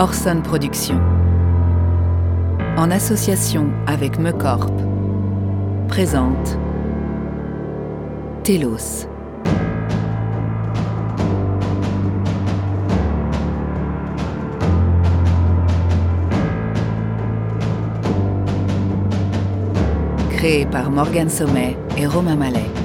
Orson Productions, en association avec Mecorp, présente Telos. Créé par Morgan Sommet et Romain Mallet.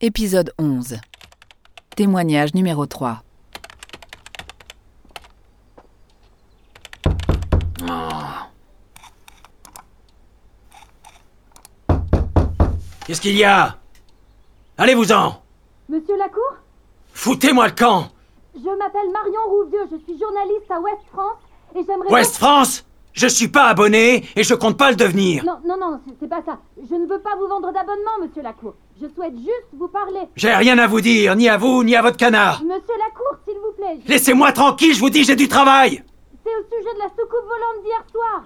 Épisode 11. Témoignage numéro 3. Qu'est-ce qu'il y a? Allez-vous-en. Monsieur Lacour? Foutez-moi le camp. Je m'appelle Marion Rouvieux, je suis journaliste à Ouest France et j'aimerais... Ouest France? Je suis pas abonné et je compte pas le devenir Non, non, non, c'est- pas ça. Je ne veux pas vous vendre d'abonnement, monsieur Lacour. Je souhaite juste vous parler. J'ai rien à vous dire, ni à vous, ni à votre canard Monsieur Lacour, s'il vous plaît, je- Laissez-moi tranquille, je vous dis, j'ai du travail c'est au sujet de la soucoupe volante d'hier soir.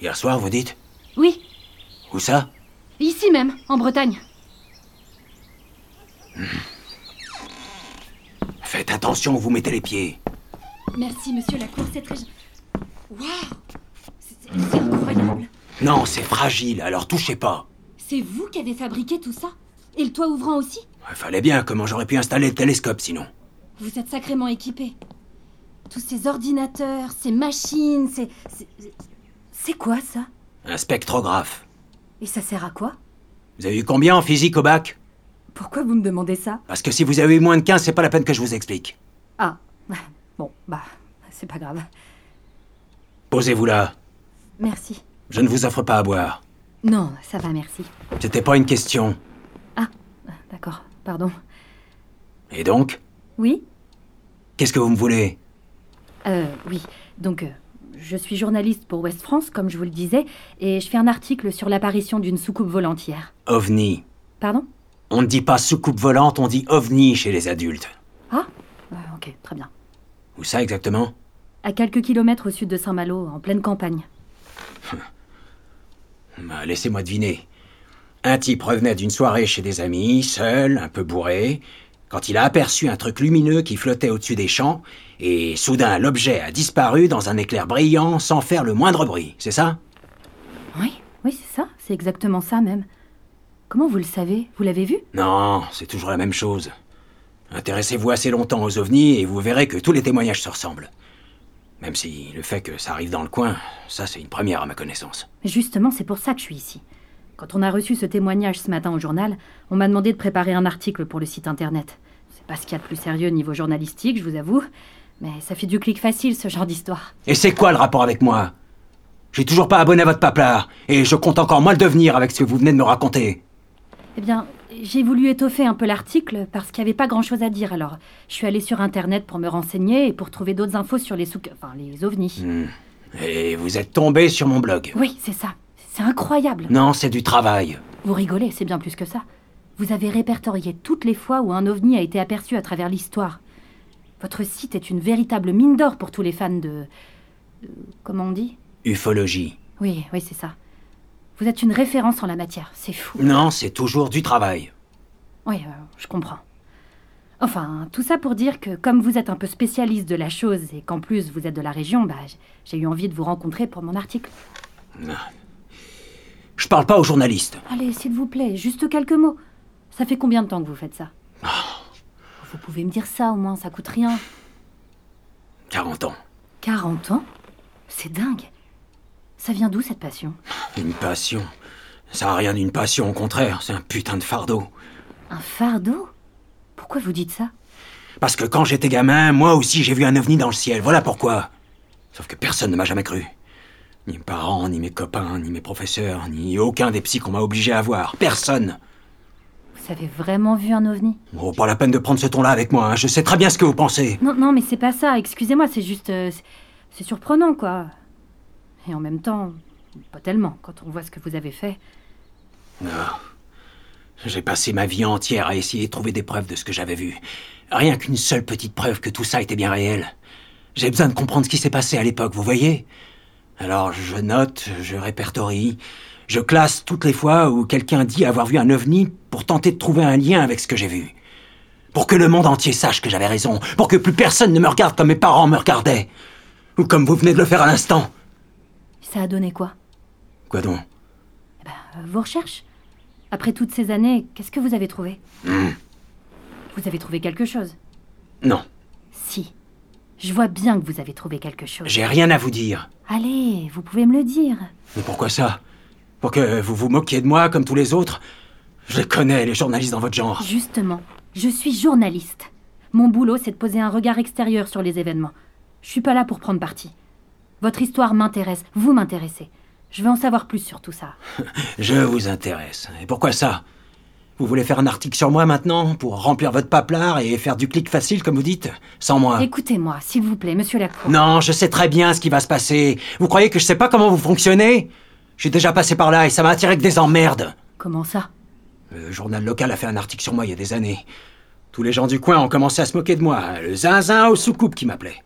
Hier soir, vous dites? Oui, Où ça? Ici même, en Bretagne. Faites attention où vous mettez les pieds. Merci, monsieur Lacour, c'est très... Waouh C'est c'est incroyable. Non, c'est fragile, alors touchez pas. C'est vous qui avez fabriqué tout ça? Et le toit ouvrant aussi? Fallait bien, comment j'aurais pu installer le télescope sinon? Vous êtes sacrément équipé. Tous ces ordinateurs, ces machines, ces... c'est- C'est quoi ça? Un spectrographe. Et ça sert à quoi? Vous avez eu combien en physique au bac? Pourquoi vous me demandez ça? Parce que si vous avez eu moins de 15, c'est pas la peine que je vous explique. Ah, bon, bah, c'est pas grave. Posez-vous là. Merci. Je ne vous offre pas à boire. Non, ça va, merci. C'était pas une question. Ah, d'accord, pardon. Et donc? Oui? Qu'est-ce que vous me voulez? Euh, oui. Donc, euh, je suis journaliste pour Ouest France, comme je vous le disais, et je fais un article sur l'apparition d'une soucoupe volante hier. OVNI. Pardon? On ne dit pas soucoupe volante, on dit OVNI chez les adultes. Ah Euh, Ok, très bien. Où ça exactement? À quelques kilomètres au sud de Saint-Malo, en pleine campagne. Bah, Laissez-moi deviner. Un type revenait d'une soirée chez des amis, seul, un peu bourré, quand il a aperçu un truc lumineux qui flottait au-dessus des champs, et soudain l'objet a disparu dans un éclair brillant sans faire le moindre bruit, c'est ça? Oui, oui, c'est ça, c'est exactement ça même. Comment vous le savez? Vous l'avez vu? Non, c'est toujours la même chose. Intéressez-vous assez longtemps aux ovnis et vous verrez que tous les témoignages se ressemblent. Même si le fait que ça arrive dans le coin, ça c'est une première à ma connaissance. Justement, c'est pour ça que je suis ici. Quand on a reçu ce témoignage ce matin au journal, on m'a demandé de préparer un article pour le site internet. Pas ce qu'il y a de plus sérieux niveau journalistique, je vous avoue, mais ça fait du clic facile ce genre d'histoire. Et c'est quoi le rapport avec moi? J'ai toujours pas abonné à votre paplard, et je compte encore moins le devenir avec ce que vous venez de me raconter. Eh bien, j'ai voulu étoffer un peu l'article parce qu'il n'y avait pas grand-chose à dire, alors je suis allée sur internet pour me renseigner et pour trouver d'autres infos sur les souk... enfin les ovnis. Et vous êtes tombé sur mon blog? Oui, c'est ça. C'est incroyable. Non, c'est du travail. Vous rigolez, c'est bien plus que ça. Vous avez répertorié toutes les fois où un ovni a été aperçu à travers l'histoire. Votre site est une véritable mine d'or pour tous les fans de... de- Comment on dit? Ufologie. Oui, oui, c'est ça. Vous êtes une référence en la matière, c'est fou. Non, c'est toujours du travail. Oui, euh, je comprends. Enfin, tout ça pour dire que comme vous êtes un peu spécialiste de la chose et qu'en plus vous êtes de la région, bah, j'ai eu envie de vous rencontrer pour mon article. Je parle pas aux journalistes. Allez, s'il vous plaît, juste quelques mots. Ça fait combien de temps que vous faites ça Vous pouvez me dire ça au moins, ça coûte rien. 40 ans. 40 ans C'est dingue. Ça vient d'où cette passion Une passion. Ça a rien d'une passion, au contraire, c'est un putain de fardeau. Un fardeau Pourquoi vous dites ça Parce que quand j'étais gamin, moi aussi j'ai vu un ovni dans le ciel, voilà pourquoi. Sauf que personne ne m'a jamais cru. Ni mes parents, ni mes copains, ni mes professeurs, ni aucun des psys qu'on m'a obligé à voir. Personne. Vous avez vraiment vu un ovni? Oh, pas la peine de prendre ce ton-là avec moi, hein. je sais très bien ce que vous pensez. Non, non, mais c'est pas ça. Excusez-moi, c'est juste. euh, c'est- c'est surprenant, quoi. Et en même temps, pas tellement, quand on voit ce que vous avez fait. J'ai passé ma vie entière à essayer de trouver des preuves de ce que j'avais vu. Rien qu'une seule petite preuve que tout ça était bien réel. J'ai besoin de comprendre ce qui s'est passé à l'époque, vous voyez? Alors je note, je répertorie, je classe toutes les fois où quelqu'un dit avoir vu un ovni pour tenter de trouver un lien avec ce que j'ai vu. Pour que le monde entier sache que j'avais raison, pour que plus personne ne me regarde comme mes parents me regardaient. Ou comme vous venez de le faire à l'instant. Ça a donné quoi? Quoi donc? Euh, Vos recherches Après toutes ces années, qu'est-ce que vous avez trouvé? Vous avez trouvé quelque chose? Non, Si. Je vois bien que vous avez trouvé quelque chose. j'ai rien à vous dire. Allez, vous pouvez me le dire. Mais pourquoi ça? Pour que vous vous moquiez de moi comme tous les autres Je les connais, les journalistes dans votre genre. Justement, je suis journaliste. Mon boulot, c'est de poser un regard extérieur sur les événements. Je suis pas là pour prendre parti. Votre histoire m'intéresse, vous m'intéressez. Je veux en savoir plus sur tout ça. Je vous intéresse. Et pourquoi ça? Vous voulez faire un article sur moi maintenant Pour remplir votre paplard et faire du clic facile, comme vous dites Sans moi? Écoutez-moi, s'il vous plaît, monsieur Lacour. Non, je sais très bien ce qui va se passer. Vous croyez que je sais pas comment vous fonctionnez? Suis déjà passé par là et ça m'a attiré que des emmerdes. Comment ça? Le journal local a fait un article sur moi il y a des années. Tous les gens du coin ont commencé à se moquer de moi. Le zinzin aux soucoupes qui m'appelait.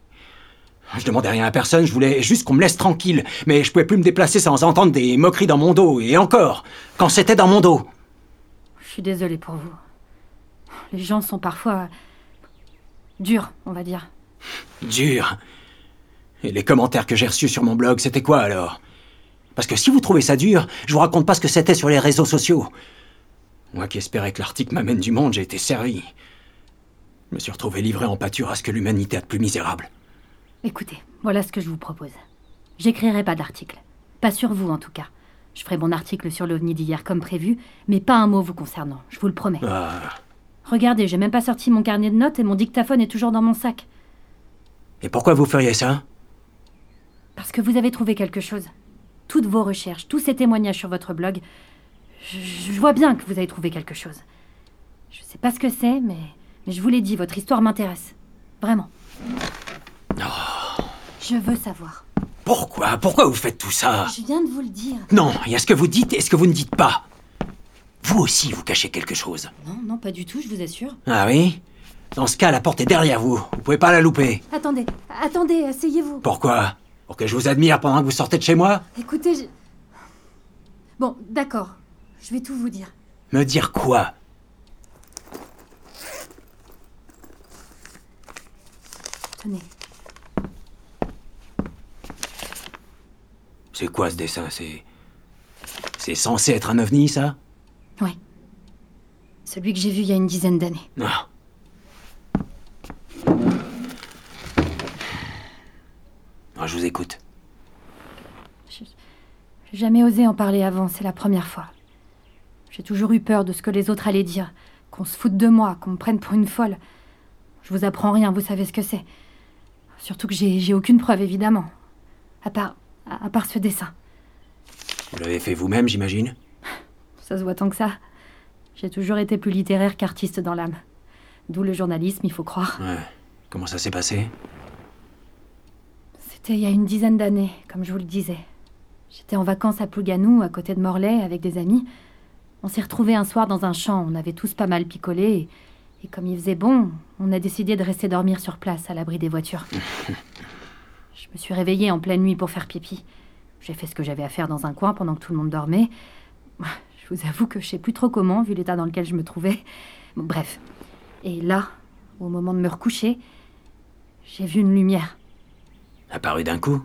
Je demandais rien à personne, je voulais juste qu'on me laisse tranquille. Mais je pouvais plus me déplacer sans entendre des moqueries dans mon dos. Et encore, quand c'était dans mon dos. Je suis désolée pour vous. Les gens sont parfois durs, on va dire. Dur. Et les commentaires que j'ai reçus sur mon blog, c'était quoi alors? Parce que si vous trouvez ça dur, je vous raconte pas ce que c'était sur les réseaux sociaux. Moi qui espérais que l'article m'amène du monde, j'ai été servi. Je me suis retrouvé livré en pâture à ce que l'humanité a de plus misérable. Écoutez, voilà ce que je vous propose. J'écrirai pas d'article. Pas sur vous, en tout cas. Je ferai mon article sur l'OVNI d'hier comme prévu, mais pas un mot vous concernant, je vous le promets. Ah, Regardez, j'ai même pas sorti mon carnet de notes et mon dictaphone est toujours dans mon sac. et pourquoi vous feriez ça? Parce que vous avez trouvé quelque chose. Toutes vos recherches, tous ces témoignages sur votre blog, je, je vois bien que vous avez trouvé quelque chose. Je sais pas ce que c'est, mais, mais je vous l'ai dit, votre histoire m'intéresse. Vraiment. Je veux savoir. Pourquoi? Pourquoi vous faites tout ça? Je viens de vous le dire. Non, il y a ce que vous dites et ce que vous ne dites pas. Vous aussi, vous cachez quelque chose. Non, non, pas du tout, je vous assure. Ah oui? Dans ce cas, la porte est derrière vous. Vous pouvez pas la louper. Attendez, attendez, asseyez-vous. Pourquoi? Pour que je vous admire pendant que vous sortez de chez moi Écoutez, je... Bon, d'accord. Je vais tout vous dire. Me dire quoi? Tenez. C'est quoi ce dessin? C'est. C'est censé être un ovni, ça? Ouais. Celui que j'ai vu il y a une dizaine d'années. Ah. Ah, je vous écoute. J'ai jamais osé en parler avant, c'est la première fois. J'ai toujours eu peur de ce que les autres allaient dire, qu'on se foute de moi, qu'on me prenne pour une folle. Je vous apprends rien, vous savez ce que c'est. Surtout que j'ai aucune preuve, évidemment. À part, à, à part ce dessin. Vous l'avez fait vous-même, j'imagine? Ça se voit tant que ça. J'ai toujours été plus littéraire qu'artiste dans l'âme. D'où le journalisme, il faut croire. Ouais. Comment ça s'est passé? C'était il y a une dizaine d'années, comme je vous le disais. J'étais en vacances à Plouganou, à côté de Morlaix, avec des amis. On s'est retrouvés un soir dans un champ, on avait tous pas mal picolé, et, et comme il faisait bon, on a décidé de rester dormir sur place, à l'abri des voitures. je me suis réveillée en pleine nuit pour faire pipi. J'ai fait ce que j'avais à faire dans un coin pendant que tout le monde dormait. Je vous avoue que je sais plus trop comment, vu l'état dans lequel je me trouvais. Bon, bref. Et là, au moment de me recoucher, j'ai vu une lumière. Apparu d'un coup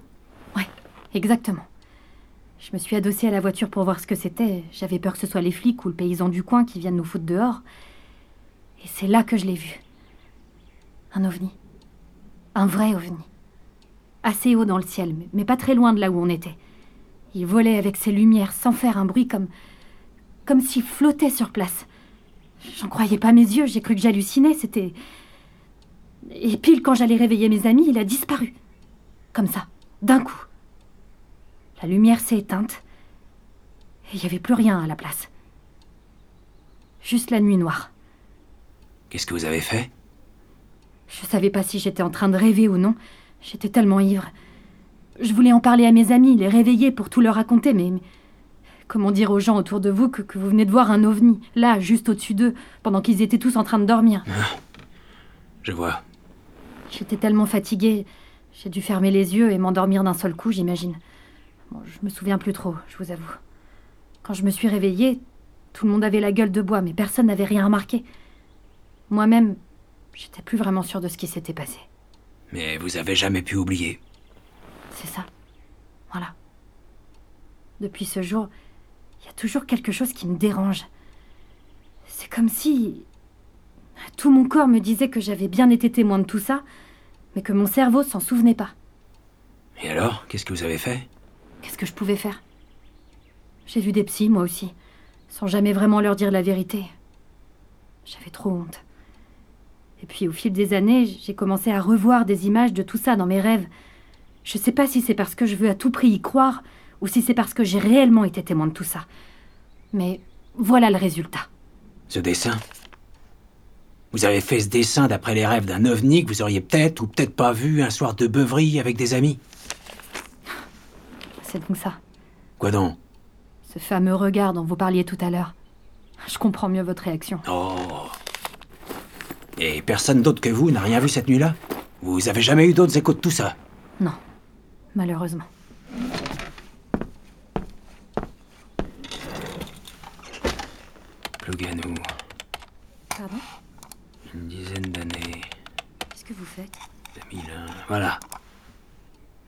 Ouais, exactement. Je me suis adossée à la voiture pour voir ce que c'était. J'avais peur que ce soit les flics ou le paysan du coin qui viennent nous foutre dehors. Et c'est là que je l'ai vu. Un ovni. Un vrai ovni. Assez haut dans le ciel, mais- pas très loin de là où on était. Il volait avec ses lumières sans faire un bruit comme. comme s'il flottait sur place. J'en croyais pas mes yeux, j'ai cru que j'hallucinais, c'était. Et pile quand j'allais réveiller mes amis, il a disparu. Comme ça, d'un coup. La lumière s'est éteinte. Et il n'y avait plus rien à la place. Juste la nuit noire. Qu'est-ce que vous avez fait? Je savais pas si j'étais en train de rêver ou non. J'étais tellement ivre. Je voulais en parler à mes amis, les réveiller pour tout leur raconter, mais. mais comment dire aux gens autour de vous que, que vous venez de voir un ovni, là, juste au-dessus d'eux, pendant qu'ils étaient tous en train de dormir? Je vois. J'étais tellement fatiguée. J'ai dû fermer les yeux et m'endormir d'un seul coup, j'imagine. Bon, je me souviens plus trop, je vous avoue. Quand je me suis réveillée, tout le monde avait la gueule de bois, mais personne n'avait rien remarqué. Moi-même, j'étais plus vraiment sûre de ce qui s'était passé. Mais vous avez jamais pu oublier. C'est ça. Voilà. Depuis ce jour, il y a toujours quelque chose qui me dérange. C'est comme si tout mon corps me disait que j'avais bien été témoin de tout ça, mais que mon cerveau s'en souvenait pas. Et alors, qu'est-ce que vous avez fait? Qu'est-ce que je pouvais faire? J'ai vu des psys, moi aussi, sans jamais vraiment leur dire la vérité. J'avais trop honte. Et puis au fil des années, j'ai commencé à revoir des images de tout ça dans mes rêves. Je sais pas si c'est parce que je veux à tout prix y croire, ou si c'est parce que j'ai réellement été témoin de tout ça. Mais voilà le résultat. Ce dessin? Vous avez fait ce dessin d'après les rêves d'un ovni que vous auriez peut-être ou peut-être pas vu un soir de beuverie avec des amis C'est donc ça. Quoi donc? Ce fameux regard dont vous parliez tout à l'heure. Je comprends mieux votre réaction. Oh Et personne d'autre que vous n'a rien vu cette nuit-là? Vous avez jamais eu d'autres échos de tout ça? Non, malheureusement. Plouganou, Pardon? Une dizaine d'années. Qu'est-ce que vous faites? 2001. Voilà.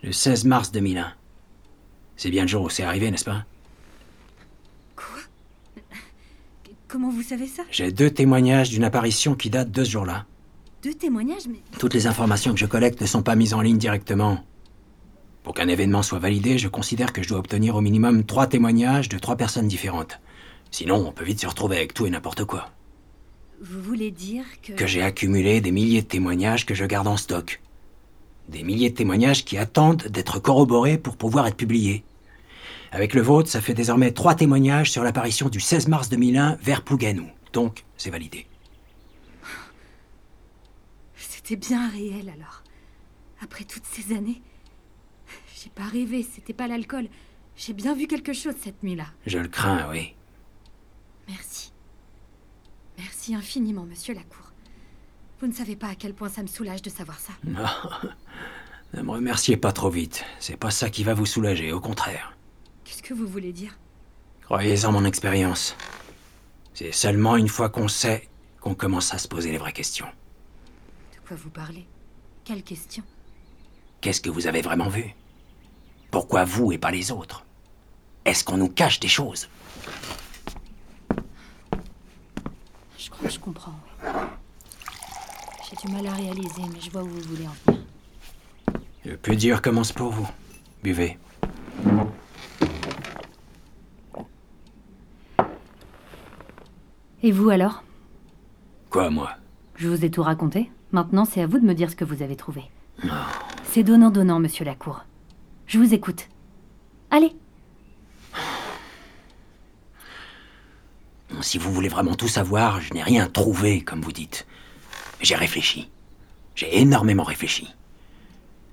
Le 16 mars 2001. C'est bien le jour où c'est arrivé, n'est-ce pas? Quoi? Comment vous savez ça? J'ai deux témoignages d'une apparition qui date de ce jour-là. Deux témoignages, mais... Toutes les informations que je collecte ne sont pas mises en ligne directement. Pour qu'un événement soit validé, je considère que je dois obtenir au minimum trois témoignages de trois personnes différentes. Sinon, on peut vite se retrouver avec tout et n'importe quoi. Vous voulez dire que... Que j'ai accumulé des milliers de témoignages que je garde en stock. Des milliers de témoignages qui attendent d'être corroborés pour pouvoir être publiés. Avec le vôtre, ça fait désormais trois témoignages sur l'apparition du 16 mars 2001 vers Plouganou. Donc, c'est validé. C'était bien réel alors. Après toutes ces années. J'ai pas rêvé, c'était pas l'alcool. J'ai bien vu quelque chose cette nuit-là. Je le crains, oui. Merci. Merci infiniment, monsieur Lacour. Vous ne savez pas à quel point ça me soulage de savoir ça. Ne me remerciez pas trop vite. C'est pas ça qui va vous soulager, au contraire. Qu'est-ce que vous voulez dire? Croyez en mon expérience. C'est seulement une fois qu'on sait qu'on commence à se poser les vraies questions. De quoi vous parlez? Quelle question Qu'est-ce que vous avez vraiment vu? Pourquoi vous et pas les autres? Est-ce qu'on nous cache des choses? Crois que je comprends, oui. J'ai du mal à réaliser, mais je vois où vous voulez en venir. Le plus dur commence pour vous. Buvez. Et vous alors? Quoi, moi? Je vous ai tout raconté. Maintenant, c'est à vous de me dire ce que vous avez trouvé. C'est donnant-donnant, monsieur Lacour. Je vous écoute. Allez, Si vous voulez vraiment tout savoir, je n'ai rien trouvé, comme vous dites. Mais J'ai réfléchi. J'ai énormément réfléchi.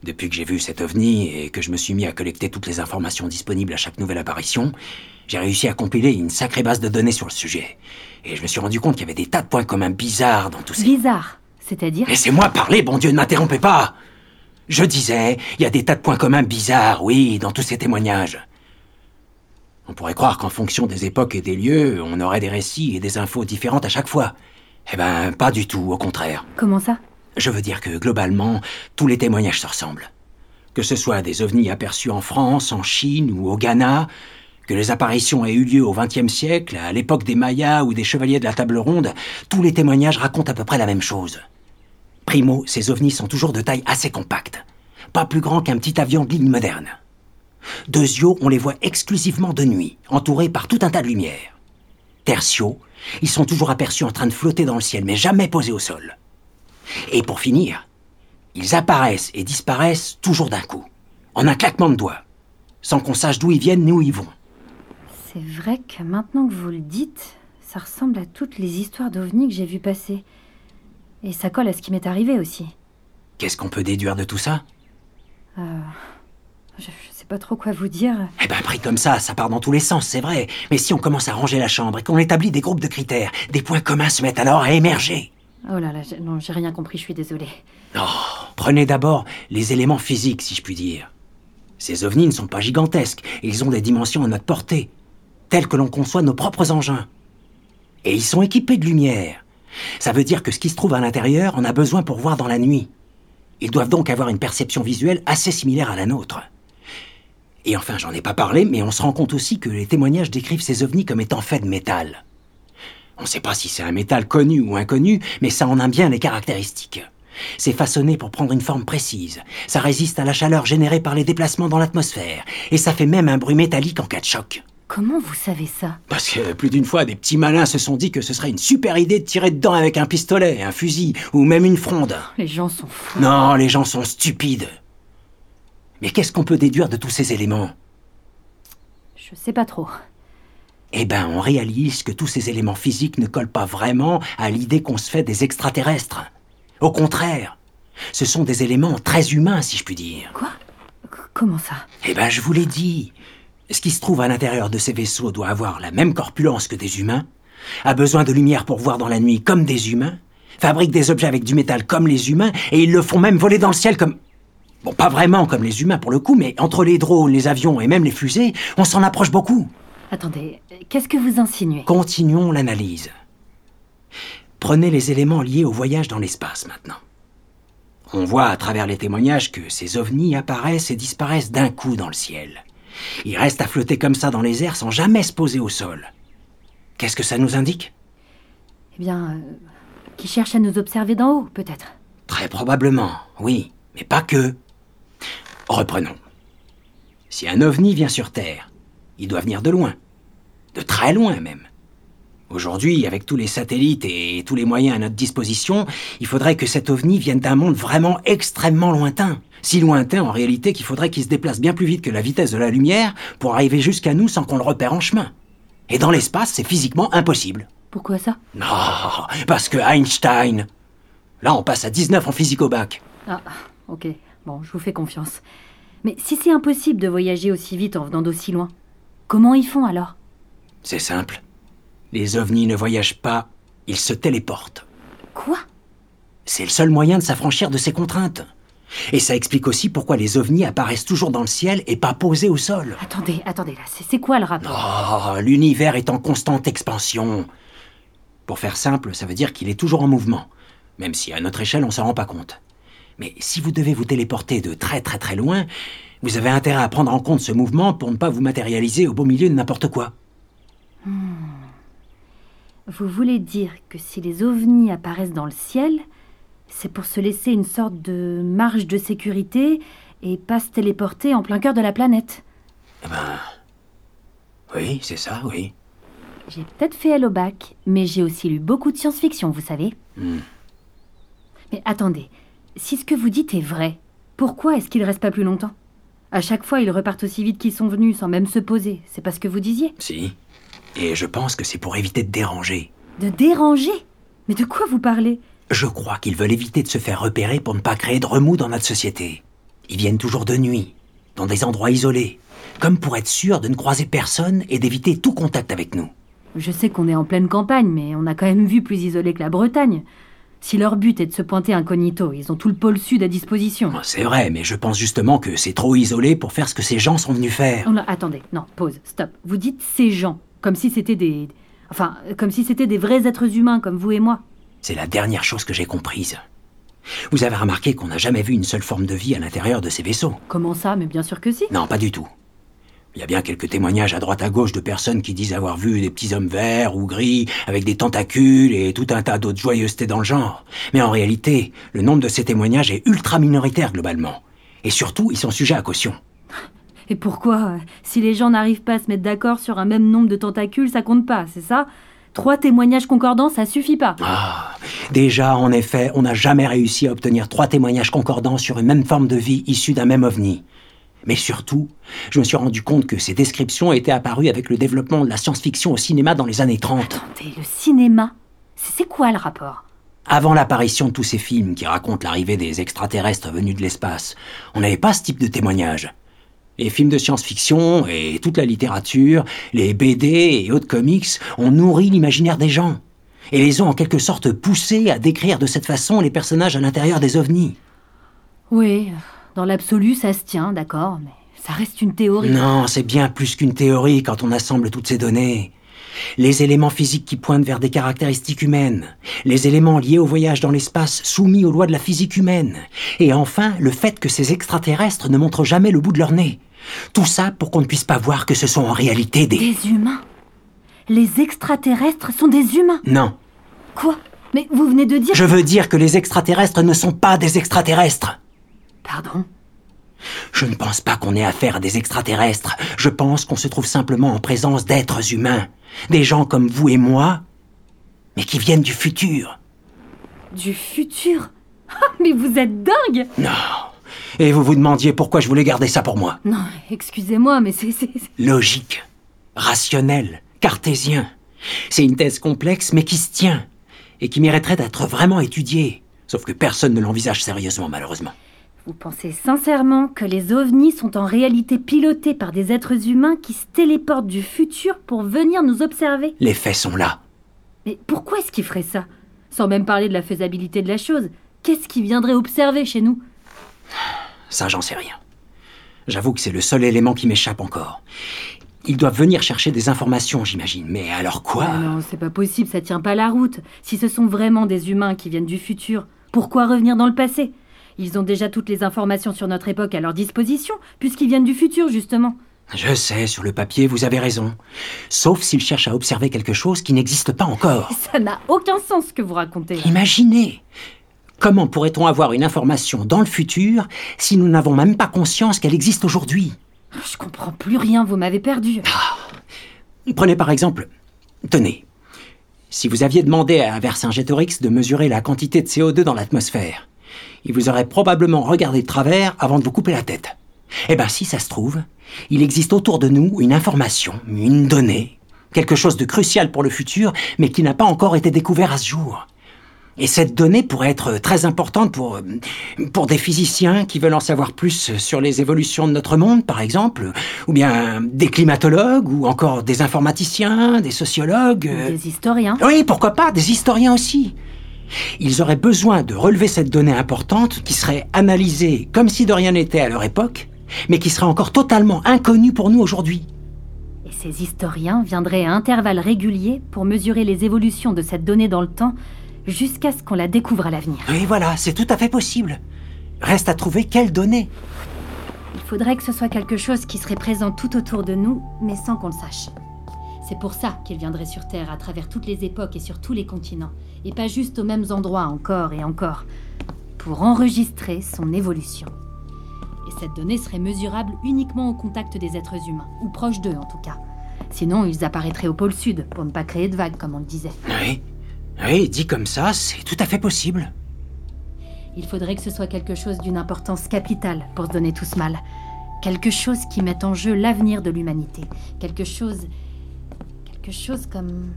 Depuis que j'ai vu cet ovni et que je me suis mis à collecter toutes les informations disponibles à chaque nouvelle apparition, j'ai réussi à compiler une sacrée base de données sur le sujet. Et je me suis rendu compte qu'il y avait des tas de points communs bizarres dans tout ces... bizarre. C'est-à-dire Laissez-moi parler, bon Dieu, ne m'interrompez pas Je disais, il y a des tas de points communs bizarres, oui, dans tous ces témoignages. On pourrait croire qu'en fonction des époques et des lieux, on aurait des récits et des infos différentes à chaque fois. Eh ben, pas du tout, au contraire. Comment ça? Je veux dire que, globalement, tous les témoignages se ressemblent. Que ce soit des ovnis aperçus en France, en Chine ou au Ghana, que les apparitions aient eu lieu au XXe siècle, à l'époque des Mayas ou des chevaliers de la table ronde, tous les témoignages racontent à peu près la même chose. Primo, ces ovnis sont toujours de taille assez compacte. Pas plus grand qu'un petit avion de ligne moderne. Deuxio, on les voit exclusivement de nuit, entourés par tout un tas de lumière. Tertio, ils sont toujours aperçus en train de flotter dans le ciel, mais jamais posés au sol. Et pour finir, ils apparaissent et disparaissent toujours d'un coup, en un claquement de doigts. sans qu'on sache d'où ils viennent ni où ils vont. C'est vrai que maintenant que vous le dites, ça ressemble à toutes les histoires d'ovnis que j'ai vues passer. Et ça colle à ce qui m'est arrivé aussi. Qu'est-ce qu'on peut déduire de tout ça? Euh, je, pas trop quoi vous dire. Eh ben, pris comme ça, ça part dans tous les sens, c'est vrai. Mais si on commence à ranger la chambre et qu'on établit des groupes de critères, des points communs se mettent alors à émerger. Oh là là, j'ai- non, j'ai rien compris, je suis désolée. Oh, prenez d'abord les éléments physiques, si je puis dire. Ces ovnis ne sont pas gigantesques, ils ont des dimensions à notre portée, telles que l'on conçoit nos propres engins. Et ils sont équipés de lumière. Ça veut dire que ce qui se trouve à l'intérieur en a besoin pour voir dans la nuit. Ils doivent donc avoir une perception visuelle assez similaire à la nôtre. Et enfin, j'en ai pas parlé, mais on se rend compte aussi que les témoignages décrivent ces ovnis comme étant faits de métal. On ne sait pas si c'est un métal connu ou inconnu, mais ça en a bien les caractéristiques. C'est façonné pour prendre une forme précise. Ça résiste à la chaleur générée par les déplacements dans l'atmosphère. Et ça fait même un bruit métallique en cas de choc. Comment vous savez ça? Parce que plus d'une fois, des petits malins se sont dit que ce serait une super idée de tirer dedans avec un pistolet, un fusil ou même une fronde. Les gens sont fous. Non, les gens sont stupides. Mais qu'est-ce qu'on peut déduire de tous ces éléments? Je sais pas trop. Eh ben, on réalise que tous ces éléments physiques ne collent pas vraiment à l'idée qu'on se fait des extraterrestres. Au contraire, ce sont des éléments très humains, si je puis dire. Quoi? Comment ça? Eh ben, je vous l'ai dit. Ce qui se trouve à l'intérieur de ces vaisseaux doit avoir la même corpulence que des humains, a besoin de lumière pour voir dans la nuit comme des humains, fabrique des objets avec du métal comme les humains, et ils le font même voler dans le ciel comme... Bon, pas vraiment comme les humains pour le coup, mais entre les drones, les avions et même les fusées, on s'en approche beaucoup. Attendez, qu'est-ce que vous insinuez? Continuons l'analyse. Prenez les éléments liés au voyage dans l'espace maintenant. On voit à travers les témoignages que ces ovnis apparaissent et disparaissent d'un coup dans le ciel. Ils restent à flotter comme ça dans les airs sans jamais se poser au sol. Qu'est-ce que ça nous indique? Eh bien, euh, qui cherche à nous observer d'en haut, peut-être? Très probablement, oui, mais pas que. Reprenons. Si un ovni vient sur Terre, il doit venir de loin. De très loin même. Aujourd'hui, avec tous les satellites et tous les moyens à notre disposition, il faudrait que cet ovni vienne d'un monde vraiment extrêmement lointain. Si lointain en réalité qu'il faudrait qu'il se déplace bien plus vite que la vitesse de la lumière pour arriver jusqu'à nous sans qu'on le repère en chemin. Et dans l'espace, c'est physiquement impossible. Pourquoi ça? Non, parce que Einstein. Là, on passe à 19 en physique au bac. Ah, ok. Bon, je vous fais confiance. Mais si c'est impossible de voyager aussi vite en venant d'aussi loin, comment ils font alors? C'est simple. Les ovnis ne voyagent pas, ils se téléportent. Quoi? C'est le seul moyen de s'affranchir de ces contraintes. Et ça explique aussi pourquoi les ovnis apparaissent toujours dans le ciel et pas posés au sol. Attendez, attendez, là, c'est quoi le rapport? Oh, l'univers est en constante expansion. Pour faire simple, ça veut dire qu'il est toujours en mouvement, même si à notre échelle on s'en rend pas compte. Mais si vous devez vous téléporter de très très très loin, vous avez intérêt à prendre en compte ce mouvement pour ne pas vous matérialiser au beau milieu de n'importe quoi. Vous voulez dire que si les ovnis apparaissent dans le ciel, c'est pour se laisser une sorte de marge de sécurité et pas se téléporter en plein cœur de la planète Oui, c'est ça, oui. J'ai peut-être fait au bac, mais j'ai aussi lu beaucoup de science-fiction, vous savez. Mais attendez, si ce que vous dites est vrai, pourquoi est-ce qu'ils restent pas plus longtemps? À chaque fois, ils repartent aussi vite qu'ils sont venus, sans même se poser. C'est pas ce que vous disiez? Si. Et je pense que c'est pour éviter de déranger. De déranger? Mais de quoi vous parlez? Je crois qu'ils veulent éviter de se faire repérer pour ne pas créer de remous dans notre société. Ils viennent toujours de nuit, dans des endroits isolés, comme pour être sûrs de ne croiser personne et d'éviter tout contact avec nous. Je sais qu'on est en pleine campagne, mais on a quand même vu plus isolé que la Bretagne. Si leur but est de se pointer incognito, ils ont tout le pôle sud à disposition. C'est vrai, mais je pense justement que c'est trop isolé pour faire ce que ces gens sont venus faire. Oh non, attendez, non, pause, stop. Vous dites ces gens, comme si c'était des... Enfin, comme si c'était des vrais êtres humains comme vous et moi. C'est la dernière chose que j'ai comprise. Vous avez remarqué qu'on n'a jamais vu une seule forme de vie à l'intérieur de ces vaisseaux Comment ça Mais bien sûr que si. Non, pas du tout. Il y a bien quelques témoignages à droite à gauche de personnes qui disent avoir vu des petits hommes verts ou gris avec des tentacules et tout un tas d'autres joyeusetés dans le genre. Mais en réalité, le nombre de ces témoignages est ultra minoritaire globalement. Et surtout, ils sont sujets à caution. Et pourquoi euh, Si les gens n'arrivent pas à se mettre d'accord sur un même nombre de tentacules, ça compte pas, c'est ça? Trois témoignages concordants, ça suffit pas. Ah, déjà, en effet, on n'a jamais réussi à obtenir trois témoignages concordants sur une même forme de vie issue d'un même ovni. Mais surtout, je me suis rendu compte que ces descriptions étaient apparues avec le développement de la science-fiction au cinéma dans les années 30. Attendez, le cinéma C'est quoi le rapport? Avant l'apparition de tous ces films qui racontent l'arrivée des extraterrestres venus de l'espace, on n'avait pas ce type de témoignage. Les films de science-fiction et toute la littérature, les BD et autres comics ont nourri l'imaginaire des gens et les ont en quelque sorte poussés à décrire de cette façon les personnages à l'intérieur des ovnis. Oui, dans l'absolu, ça se tient, d'accord, mais ça reste une théorie. Non, c'est bien plus qu'une théorie quand on assemble toutes ces données. Les éléments physiques qui pointent vers des caractéristiques humaines, les éléments liés au voyage dans l'espace soumis aux lois de la physique humaine, et enfin le fait que ces extraterrestres ne montrent jamais le bout de leur nez. Tout ça pour qu'on ne puisse pas voir que ce sont en réalité des... Des humains Les extraterrestres sont des humains Non, Quoi? Mais vous venez de dire... je veux dire que les extraterrestres ne sont pas des extraterrestres. Pardon? Je ne pense pas qu'on ait affaire à des extraterrestres. Je pense qu'on se trouve simplement en présence d'êtres humains. Des gens comme vous et moi, mais qui viennent du futur. Du futur? Ah, Mais vous êtes dingue Non. Et vous vous demandiez pourquoi je voulais garder ça pour moi. Non, excusez-moi, mais c'est... Logique, rationnel, cartésien. C'est une thèse complexe mais qui se tient et qui mériterait d'être vraiment étudiée. Sauf que personne ne l'envisage sérieusement malheureusement. Vous pensez sincèrement que les ovnis sont en réalité pilotés par des êtres humains qui se téléportent du futur pour venir nous observer? Les faits sont là. Mais pourquoi est-ce qu'ils feraient ça? Sans même parler de la faisabilité de la chose. Qu'est-ce qui viendrait observer chez nous? Ça, j'en sais rien. J'avoue que c'est le seul élément qui m'échappe encore. Ils doivent venir chercher des informations, j'imagine. Mais alors quoi? Ah Non, c'est pas possible, ça tient pas la route. Si ce sont vraiment des humains qui viennent du futur, pourquoi revenir dans le passé? Ils ont déjà toutes les informations sur notre époque à leur disposition, puisqu'ils viennent du futur, justement. Je sais, sur le papier, vous avez raison. Sauf s'ils cherchent à observer quelque chose qui n'existe pas encore. Ça n'a aucun sens ce que vous racontez. Imaginez Comment pourrait-on avoir une information dans le futur si nous n'avons même pas conscience qu'elle existe aujourd'hui? Je comprends plus rien, vous m'avez perdu. Prenez par exemple... Tenez. Si vous aviez demandé à Vercingétorix de mesurer la quantité de CO2 dans l'atmosphère, il vous aurait probablement regardé de travers avant de vous couper la tête. Eh ben, si ça se trouve, il existe autour de nous une information, une donnée, quelque chose de crucial pour le futur, mais qui n'a pas encore été découvert à ce jour. Et cette donnée pourrait être très importante pour, pour des physiciens qui veulent en savoir plus sur les évolutions de notre monde, par exemple, ou bien des climatologues, ou encore des informaticiens, des sociologues. euh, Des historiens oui, pourquoi pas, des historiens aussi. Ils auraient besoin de relever cette donnée importante qui serait analysée comme si de rien n'était à leur époque, mais qui serait encore totalement inconnue pour nous aujourd'hui. Et ces historiens viendraient à intervalles réguliers pour mesurer les évolutions de cette donnée dans le temps jusqu'à ce qu'on la découvre à l'avenir. Oui, voilà, c'est tout à fait possible. Reste à trouver quelle donnée. Il faudrait que ce soit quelque chose qui serait présent tout autour de nous, mais sans qu'on le sache. C'est pour ça qu'il viendrait sur Terre à travers toutes les époques et sur tous les continents, et pas juste aux mêmes endroits encore et encore, pour enregistrer son évolution. Et cette donnée serait mesurable uniquement au contact des êtres humains, ou proches d'eux en tout cas. Sinon, ils apparaîtraient au pôle sud, pour ne pas créer de vagues, comme on le disait. Oui, oui, dit comme ça, c'est tout à fait possible. Il faudrait que ce soit quelque chose d'une importance capitale pour se donner tout ce mal. Quelque chose qui mette en jeu l'avenir de l'humanité. Quelque chose. Quelque chose comme.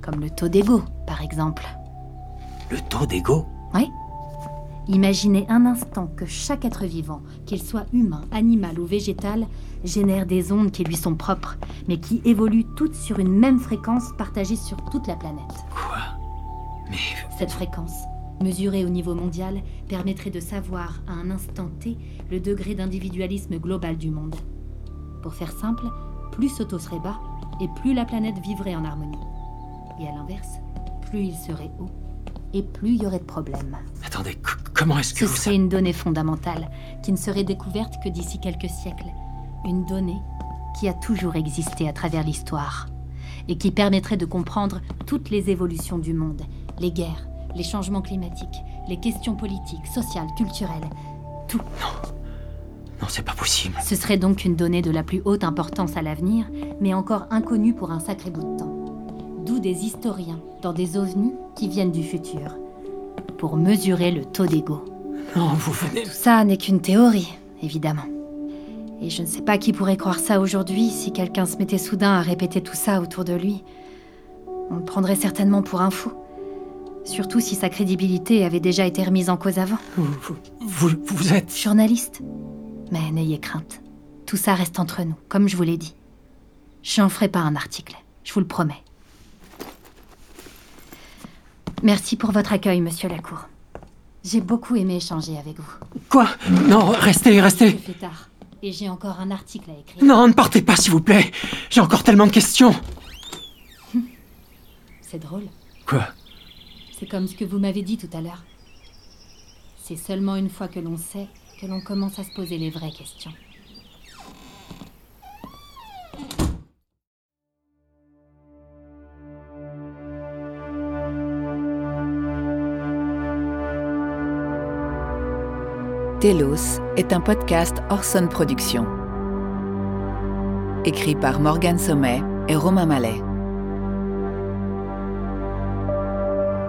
comme le taux d'ego, par exemple. Le taux d'ego Oui Imaginez un instant que chaque être vivant, qu'il soit humain, animal ou végétal, génère des ondes qui lui sont propres, mais qui évoluent toutes sur une même fréquence partagée sur toute la planète. Quoi? Mais Cette fréquence, mesurée au niveau mondial, permettrait de savoir à un instant T le degré d'individualisme global du monde. Pour faire simple, plus ce taux serait bas et plus la planète vivrait en harmonie. Et à l'inverse, plus il serait haut et plus il y aurait de problèmes. attendez, comment est-ce que Ce vous... serait une donnée fondamentale qui ne serait découverte que d'ici quelques siècles. Une donnée qui a toujours existé à travers l'histoire et qui permettrait de comprendre toutes les évolutions du monde, les guerres, les changements climatiques, les questions politiques, sociales, culturelles, tout. Non, c'est pas possible. Ce serait donc une donnée de la plus haute importance à l'avenir, mais encore inconnue pour un sacré bout de temps. D'où des historiens dans des ovnis qui viennent du futur, pour mesurer le taux d'ego. Non, vous venez... Tout ça n'est qu'une théorie, évidemment. Et je ne sais pas qui pourrait croire ça aujourd'hui si quelqu'un se mettait soudain à répéter tout ça autour de lui. On le prendrait certainement pour un fou. Surtout si sa crédibilité avait déjà été remise en cause avant. Vous, vous, vous êtes... Journaliste. Mais n'ayez crainte. Tout ça reste entre nous, comme je vous l'ai dit. Je n'en ferai pas un article, je vous le promets. Merci pour votre accueil, monsieur Lacour. J'ai beaucoup aimé échanger avec vous. Quoi? Non, restez, Il restez. fait tard, et j'ai encore un article à écrire. Non, ne partez pas, s'il vous plaît. J'ai encore tellement de questions. C'est drôle. Quoi? C'est comme ce que vous m'avez dit tout à l'heure. C'est seulement une fois que l'on sait que l'on commence à se poser les vraies questions. Telos est un podcast Orson Productions. Écrit par Morgan Sommet et Romain Mallet.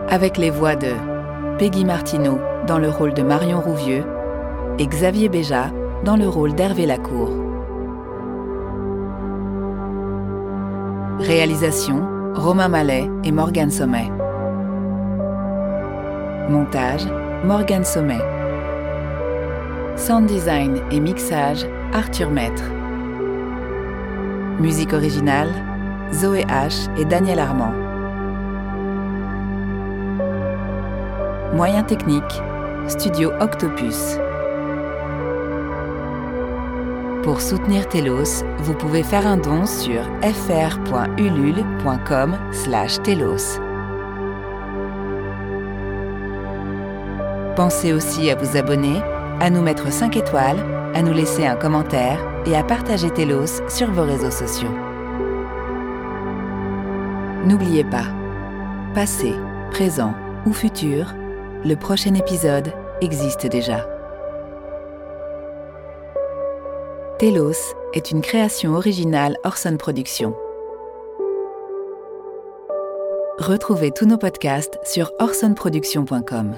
Avec les voix de Peggy Martineau dans le rôle de Marion Rouvieux et Xavier Béja dans le rôle d'Hervé Lacour. Réalisation Romain Mallet et Morgan Sommet. Montage Morgan Sommet. Sound design et mixage Arthur Maître. Musique originale Zoé H et Daniel Armand. Moyens techniques Studio Octopus. Pour soutenir Telos, vous pouvez faire un don sur fr.ulule.com slash telos. Pensez aussi à vous abonner, à nous mettre 5 étoiles, à nous laisser un commentaire et à partager Telos sur vos réseaux sociaux. N'oubliez pas, passé, présent ou futur, le prochain épisode existe déjà. Telos est une création originale Orson Productions. Retrouvez tous nos podcasts sur orsonproduction.com.